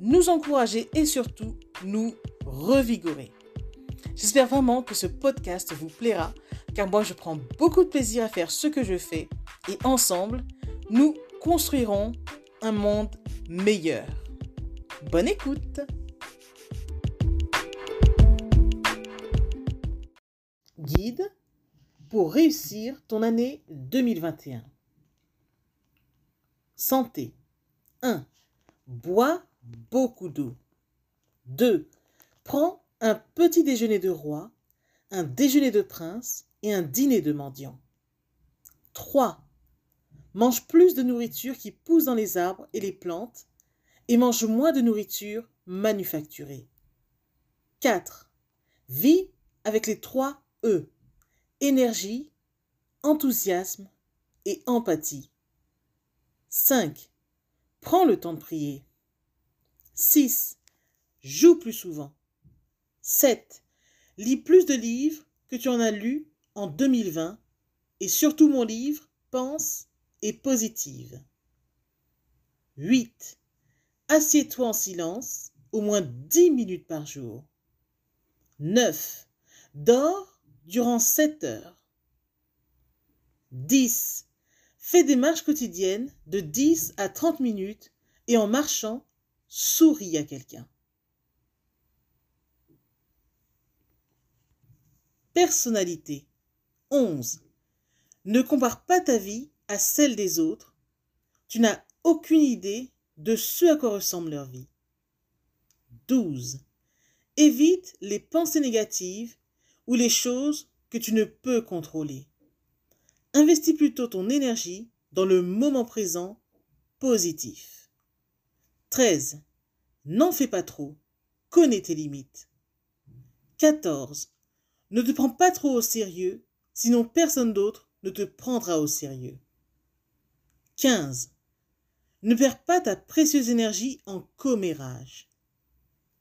nous encourager et surtout nous revigorer. J'espère vraiment que ce podcast vous plaira car moi je prends beaucoup de plaisir à faire ce que je fais et ensemble, nous construirons un monde meilleur. Bonne écoute Guide pour réussir ton année 2021. Santé. 1. Bois beaucoup d'eau. 2. Prends un petit déjeuner de roi, un déjeuner de prince et un dîner de mendiant. 3. Mange plus de nourriture qui pousse dans les arbres et les plantes et mange moins de nourriture manufacturée. 4. Vis avec les trois E. Énergie, enthousiasme et empathie. 5. Prends le temps de prier. 6. Joue plus souvent. 7. Lis plus de livres que tu en as lus en 2020 et surtout mon livre Pense et positive. 8. Assieds-toi en silence au moins 10 minutes par jour. 9. Dors durant 7 heures. 10. Fais des marches quotidiennes de 10 à 30 minutes et en marchant, souris à quelqu'un. Personnalité. 11. Ne compare pas ta vie à celle des autres. Tu n'as aucune idée de ce à quoi ressemble leur vie. 12. Évite les pensées négatives ou les choses que tu ne peux contrôler. Investis plutôt ton énergie dans le moment présent positif. 13. N'en fais pas trop. Connais tes limites. 14. Ne te prends pas trop au sérieux, sinon personne d'autre ne te prendra au sérieux. 15. Ne perds pas ta précieuse énergie en commérage.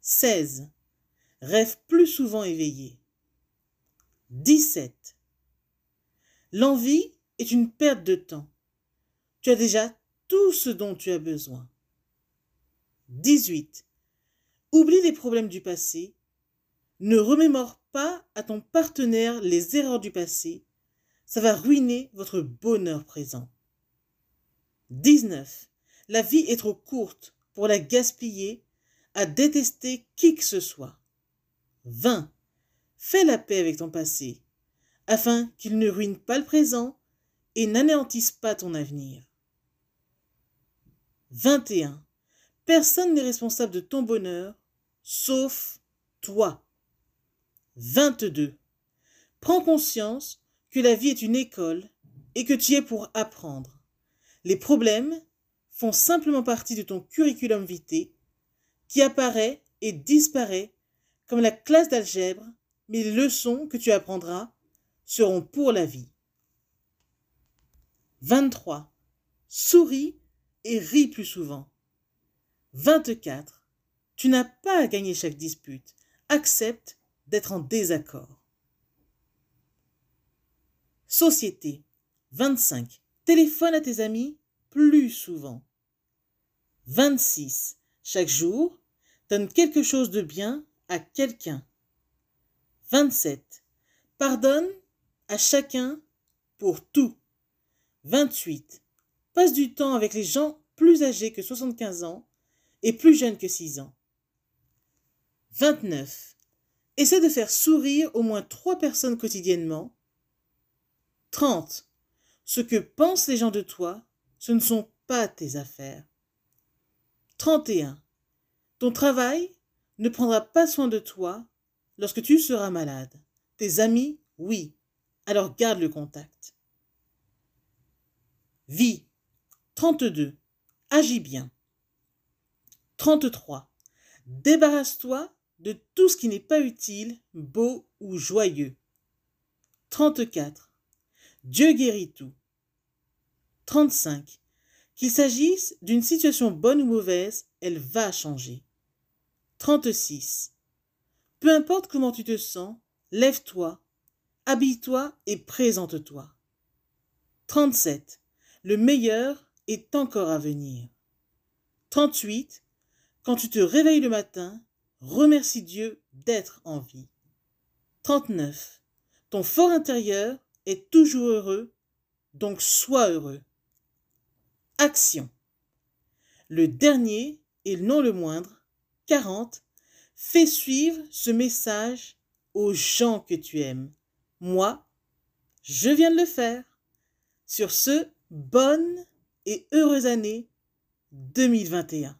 16. Rêve plus souvent éveillé. 17. L'envie est une perte de temps. Tu as déjà tout ce dont tu as besoin. 18. Oublie les problèmes du passé. Ne remémore pas à ton partenaire les erreurs du passé. Ça va ruiner votre bonheur présent. 19. La vie est trop courte pour la gaspiller à détester qui que ce soit. 20. Fais la paix avec ton passé, afin qu'il ne ruine pas le présent et n'anéantisse pas ton avenir. 21. Personne n'est responsable de ton bonheur, sauf toi. 22. Prends conscience que la vie est une école et que tu es pour apprendre. Les problèmes font simplement partie de ton curriculum vitae qui apparaît et disparaît comme la classe d'algèbre mais les leçons que tu apprendras seront pour la vie. 23. Souris et ris plus souvent. 24. Tu n'as pas à gagner chaque dispute. Accepte d'être en désaccord. Société. 25. Téléphone à tes amis plus souvent. 26. Chaque jour, donne quelque chose de bien à quelqu'un. 27. Pardonne à chacun pour tout. 28. Passe du temps avec les gens plus âgés que 75 ans et plus jeunes que 6 ans. 29. Essaie de faire sourire au moins 3 personnes quotidiennement. 30. Ce que pensent les gens de toi, ce ne sont pas tes affaires. 31. Ton travail ne prendra pas soin de toi lorsque tu seras malade. Tes amis, oui. Alors garde le contact. Vie. 32. Agis bien. 33. Débarrasse-toi de tout ce qui n'est pas utile, beau ou joyeux. 34. Dieu guérit tout. 35. Qu'il s'agisse d'une situation bonne ou mauvaise, elle va changer. 36. Peu importe comment tu te sens, lève-toi, habille-toi et présente-toi. 37. Le meilleur est encore à venir. 38. Quand tu te réveilles le matin, remercie Dieu d'être en vie. 39. Ton fort intérieur est toujours heureux, donc sois heureux. Action. Le dernier, et non le moindre, 40, fais suivre ce message aux gens que tu aimes. Moi, je viens de le faire. Sur ce, bonne et heureuse année 2021.